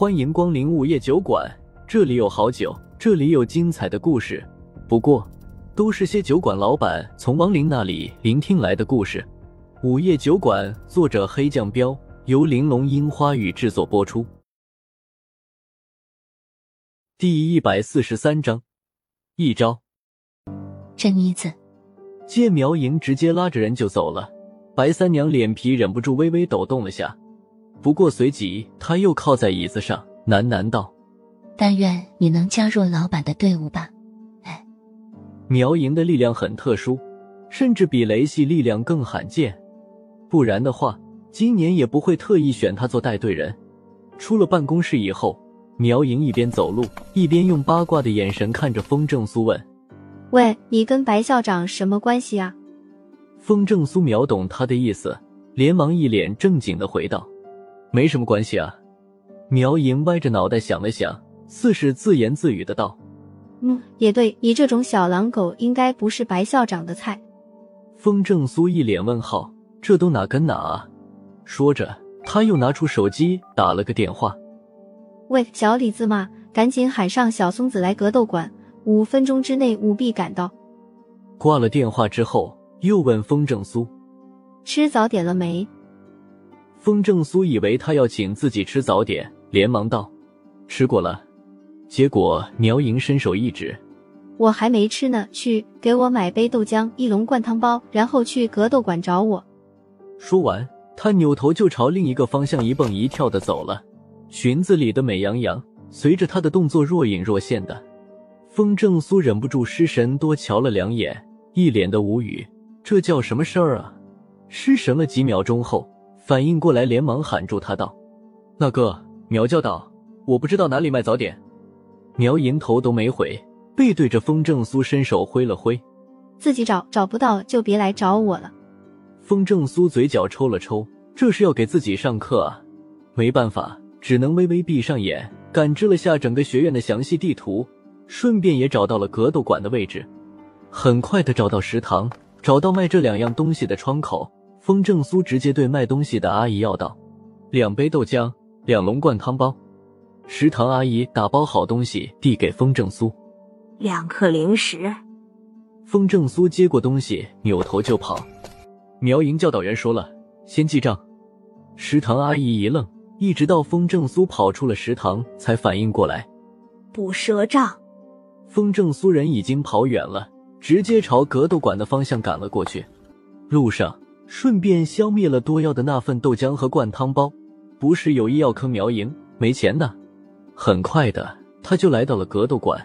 欢迎光临午夜酒馆，这里有好酒，这里有精彩的故事。不过，都是些酒馆老板从亡灵那里聆听来的故事。午夜酒馆，作者黑酱标，由玲珑樱花雨制作播出。第一百四十三章，一招。这妮子见苗莹直接拉着人就走了，白三娘脸皮忍不住微微抖动了下。不过随即，他又靠在椅子上，喃喃道：“但愿你能加入老板的队伍吧。”哎，苗莹的力量很特殊，甚至比雷系力量更罕见。不然的话，今年也不会特意选他做带队人。出了办公室以后，苗莹一边走路，一边用八卦的眼神看着风正苏问：“喂，你跟白校长什么关系啊？”风正苏秒懂他的意思，连忙一脸正经的回道。没什么关系啊，苗莹歪着脑袋想了想，似是自言自语的道：“嗯，也对，你这种小狼狗应该不是白校长的菜。”风正苏一脸问号，这都哪跟哪啊？说着，他又拿出手机打了个电话：“喂，小李子嘛，赶紧喊上小松子来格斗馆，五分钟之内务必赶到。”挂了电话之后，又问风正苏：“吃早点了没？”风正苏以为他要请自己吃早点，连忙道：“吃过了。”结果苗莹伸手一指：“我还没吃呢，去给我买杯豆浆，一笼灌汤包，然后去格斗馆找我。”说完，他扭头就朝另一个方向一蹦一跳的走了，裙子里的美羊羊随着他的动作若隐若现的。风正苏忍不住失神，多瞧了两眼，一脸的无语：“这叫什么事儿啊？”失神了几秒钟后。反应过来，连忙喊住他道：“那个苗教导，我不知道哪里卖早点。”苗银头都没回，背对着风正苏伸手挥了挥：“自己找，找不到就别来找我了。”风正苏嘴角抽了抽，这是要给自己上课啊！没办法，只能微微闭上眼，感知了下整个学院的详细地图，顺便也找到了格斗馆的位置。很快的找到食堂，找到卖这两样东西的窗口。风正苏直接对卖东西的阿姨要道：“两杯豆浆，两笼灌汤包。”食堂阿姨打包好东西递给风正苏：“两克零食。”风正苏接过东西，扭头就跑。苗莹教导员说了：“先记账。”食堂阿姨一愣，一直到风正苏跑出了食堂，才反应过来：“不赊账。”风正苏人已经跑远了，直接朝格斗馆的方向赶了过去。路上。顺便消灭了多要的那份豆浆和灌汤包，不是有意要坑苗莹没钱的。很快的，他就来到了格斗馆。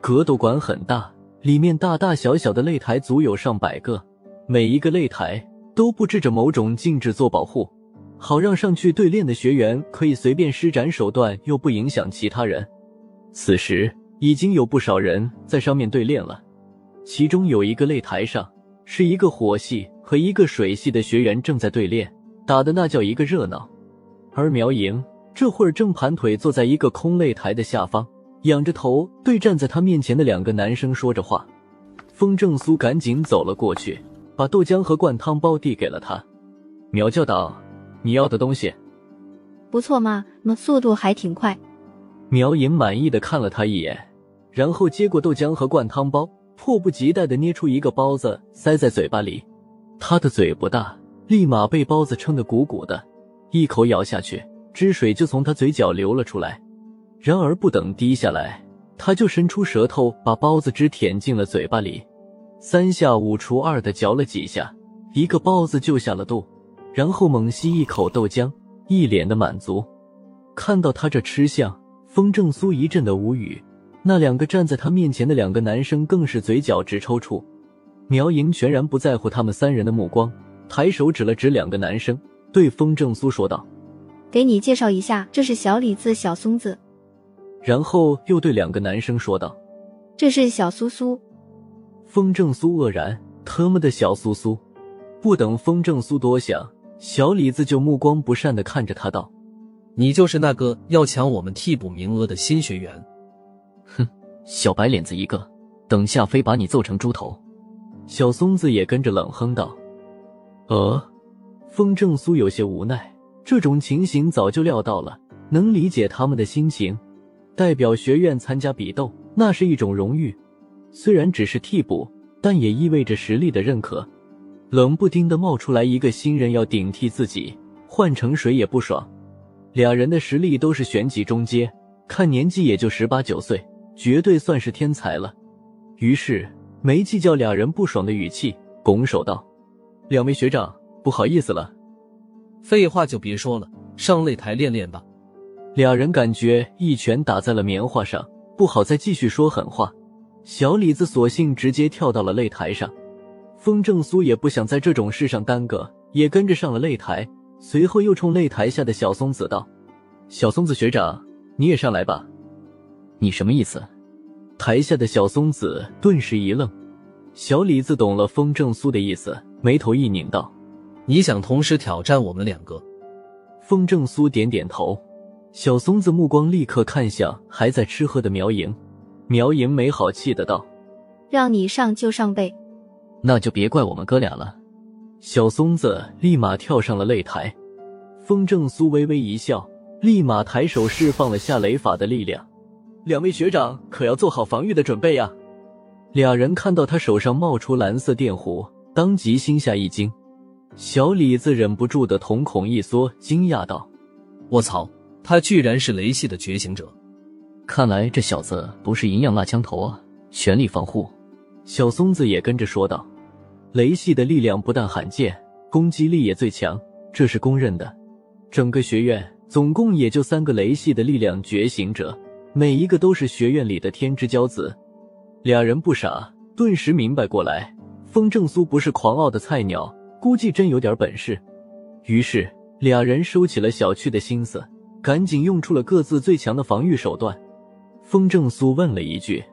格斗馆很大，里面大大小小的擂台足有上百个，每一个擂台都布置着某种禁制做保护，好让上去对练的学员可以随便施展手段，又不影响其他人。此时已经有不少人在上面对练了，其中有一个擂台上是一个火系。和一个水系的学员正在对练，打的那叫一个热闹。而苗莹这会儿正盘腿坐在一个空擂台的下方，仰着头对站在他面前的两个男生说着话。风正苏赶紧走了过去，把豆浆和灌汤包递给了他。苗教导，你要的东西不错嘛，那速度还挺快。苗莹满意的看了他一眼，然后接过豆浆和灌汤包，迫不及待的捏出一个包子塞在嘴巴里。他的嘴不大，立马被包子撑得鼓鼓的，一口咬下去，汁水就从他嘴角流了出来。然而不等滴下来，他就伸出舌头把包子汁舔进了嘴巴里，三下五除二的嚼了几下，一个包子就下了肚，然后猛吸一口豆浆，一脸的满足。看到他这吃相，风正苏一阵的无语，那两个站在他面前的两个男生更是嘴角直抽搐。苗莹全然不在乎他们三人的目光，抬手指了指两个男生，对风正苏说道：“给你介绍一下，这是小李子、小松子。”然后又对两个男生说道：“这是小苏苏。”风正苏愕然：“他妈的小苏苏！”不等风正苏多想，小李子就目光不善的看着他道：“你就是那个要抢我们替补名额的新学员？”哼，小白脸子一个，等下非把你揍成猪头！小松子也跟着冷哼道：“呃。”风正苏有些无奈，这种情形早就料到了，能理解他们的心情。代表学院参加比斗，那是一种荣誉，虽然只是替补，但也意味着实力的认可。冷不丁的冒出来一个新人要顶替自己，换成谁也不爽。俩人的实力都是玄级中阶，看年纪也就十八九岁，绝对算是天才了。于是没计较俩人不爽的语气，拱手道：“两位学长，不好意思了。”废话就别说了，上擂台练练吧。俩人感觉一拳打在了棉花上，不好再继续说狠话。小李子索性直接跳到了擂台上，风正苏也不想在这种事上耽搁，也跟着上了擂台。随后又冲擂台下的小松子道：“小松子学长，你也上来吧。”你什么意思？台下的小松子顿时一愣。小李子懂了风正苏的意思，眉头一拧道。你想同时挑战我们两个？风正苏点点头，小松子目光立刻看向还在吃喝的苗莹。苗莹没好气的道：“让你上就上呗，那就别怪我们哥俩了。”小松子立马跳上了擂台。风正苏微微一笑，立马抬手释放了下雷法的力量。两位学长可要做好防御的准备呀！俩人看到他手上冒出蓝色电弧，当即心下一惊。小李子忍不住的瞳孔一缩，惊讶道：“我操，他居然是雷系的觉醒者！看来这小子不是银样蜡枪头啊！全力防护。”小松子也跟着说道：“雷系的力量不但罕见，攻击力也最强，这是公认的。整个学院总共也就三个雷系的力量觉醒者，每一个都是学院里的天之骄子。”俩人不傻，顿时明白过来，风正苏不是狂傲的菜鸟。估计真有点本事，于是俩人收起了小觑的心思，赶紧用出了各自最强的防御手段。风正苏问了一句：“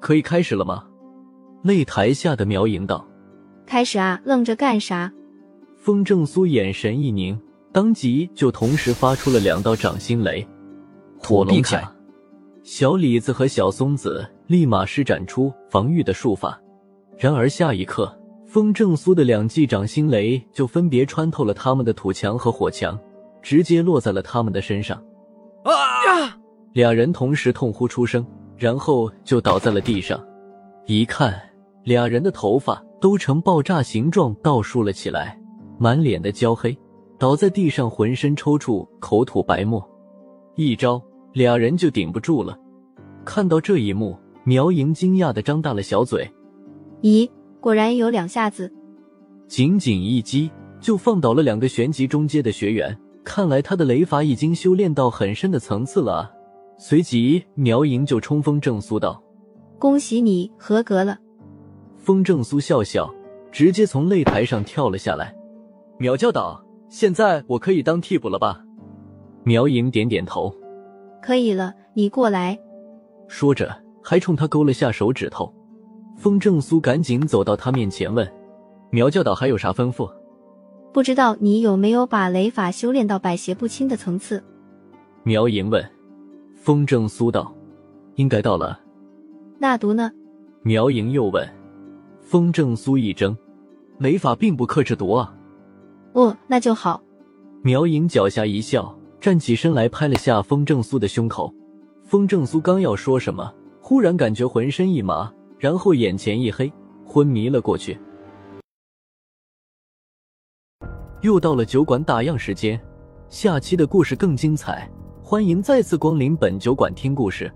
可以开始了吗？”擂台下的苗莹道：“开始啊，愣着干啥？”风正苏眼神一凝，当即就同时发出了两道掌心雷，火龙卡。小李子和小松子立马施展出防御的术法，然而下一刻。风正苏的两记掌心雷就分别穿透了他们的土墙和火墙，直接落在了他们的身上。啊！两人同时痛呼出声，然后就倒在了地上。一看，俩人的头发都呈爆炸形状倒竖了起来，满脸的焦黑，倒在地上，浑身抽搐，口吐白沫。一招，俩人就顶不住了。看到这一幕，苗莹惊讶的张大了小嘴。咦？果然有两下子，仅仅一击就放倒了两个玄级中阶的学员。看来他的雷法已经修炼到很深的层次了。随即，苗莹就冲风正苏道：“恭喜你合格了。”风正苏笑笑，直接从擂台上跳了下来。苗教导，现在我可以当替补了吧？苗莹点点头：“可以了，你过来。”说着，还冲他勾了下手指头。风正苏赶紧走到他面前问：“苗教导还有啥吩咐？”不知道你有没有把雷法修炼到百邪不侵的层次？苗莹问。风正苏道：“应该到了。”那毒呢？苗莹又问。风正苏一怔：“雷法并不克制毒啊。”哦，那就好。苗莹狡黠一笑，站起身来拍了下风正苏的胸口。风正苏刚要说什么，忽然感觉浑身一麻。然后眼前一黑，昏迷了过去。又到了酒馆打烊时间，下期的故事更精彩，欢迎再次光临本酒馆听故事。